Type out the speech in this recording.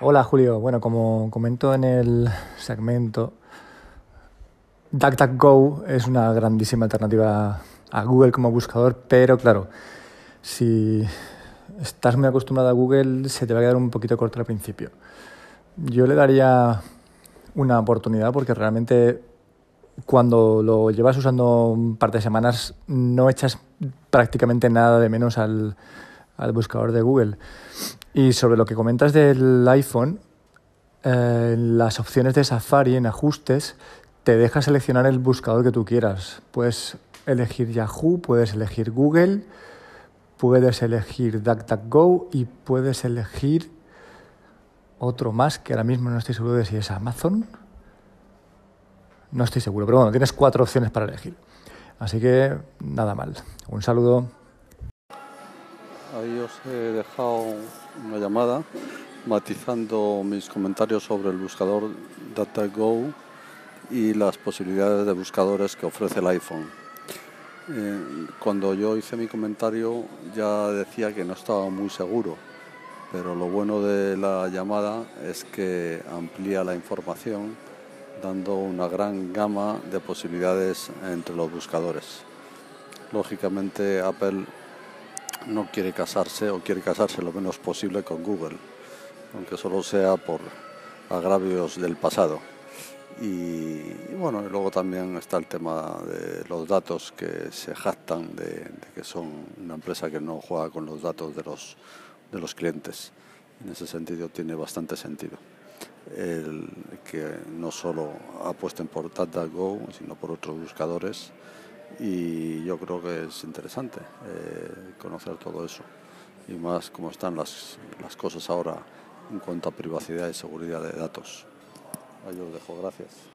Hola Julio, bueno, como comento en el segmento, DuckDuckGo es una grandísima alternativa a Google como buscador, pero claro, si estás muy acostumbrado a Google se te va a quedar un poquito corto al principio. Yo le daría una oportunidad porque realmente cuando lo llevas usando un par de semanas no echas prácticamente nada de menos al, al buscador de Google. Y sobre lo que comentas del iPhone, eh, las opciones de Safari en ajustes te deja seleccionar el buscador que tú quieras. Puedes elegir Yahoo, puedes elegir Google, puedes elegir DuckDuckGo y puedes elegir otro más que ahora mismo no estoy seguro de si es Amazon. No estoy seguro, pero bueno, tienes cuatro opciones para elegir. Así que nada mal. Un saludo. Ahí os he dejado una llamada matizando mis comentarios sobre el buscador DataGo y las posibilidades de buscadores que ofrece el iPhone. Eh, cuando yo hice mi comentario ya decía que no estaba muy seguro, pero lo bueno de la llamada es que amplía la información dando una gran gama de posibilidades entre los buscadores. Lógicamente Apple no quiere casarse o quiere casarse lo menos posible con Google, aunque solo sea por agravios del pasado. Y, bueno, luego también está el tema de los datos que se jactan de, que son una empresa que no juega con los datos de los, de los clientes. En ese sentido tiene bastante sentido el que no solo apuesten por DuckDuckGo, sino por otros buscadores y yo creo que es interesante eh, conocer todo eso y más cómo están las, las cosas ahora en cuanto a privacidad y seguridad de datos. Ahí os dejo, gracias.